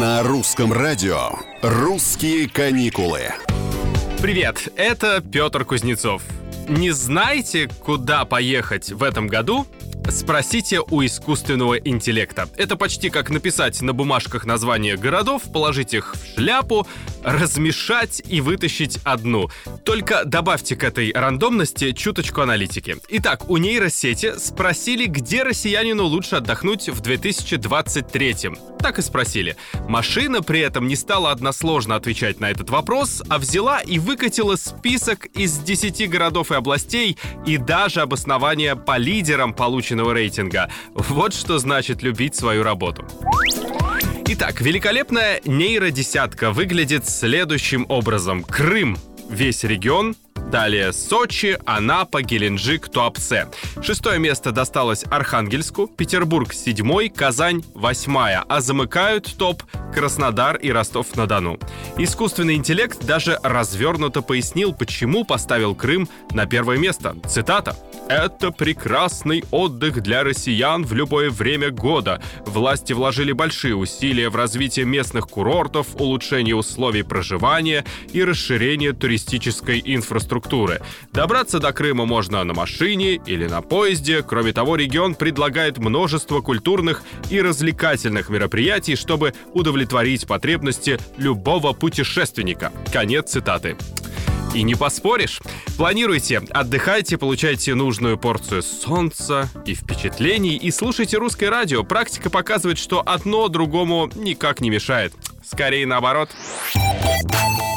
На русском радио «Русские каникулы». Привет, это Петр Кузнецов. Не знаете, куда поехать в этом году? Спросите у искусственного интеллекта. Это почти как написать на бумажках названия городов, положить их в шляпу, размешать и вытащить одну. Только добавьте к этой рандомности чуточку аналитики. Итак, у нейросети спросили, где россиянину лучше отдохнуть в 2023 так и спросили. Машина при этом не стала односложно отвечать на этот вопрос, а взяла и выкатила список из 10 городов и областей и даже обоснование по лидерам полученного рейтинга. Вот что значит любить свою работу. Итак, великолепная нейродесятка выглядит следующим образом. Крым весь регион, Далее Сочи, Анапа, Геленджик, Туапсе. Шестое место досталось Архангельску, Петербург седьмой, Казань восьмая, а замыкают топ Краснодар и Ростов-на-Дону. Искусственный интеллект даже развернуто пояснил, почему поставил Крым на первое место. Цитата. Это прекрасный отдых для россиян в любое время года. Власти вложили большие усилия в развитие местных курортов, улучшение условий проживания и расширение туристической инфраструктуры. Добраться до Крыма можно на машине или на поезде. Кроме того, регион предлагает множество культурных и развлекательных мероприятий, чтобы удовлетворить потребности любого путешественника. Конец цитаты. И не поспоришь. Планируйте, отдыхайте, получайте нужную порцию солнца и впечатлений и слушайте русское радио. Практика показывает, что одно другому никак не мешает. Скорее наоборот.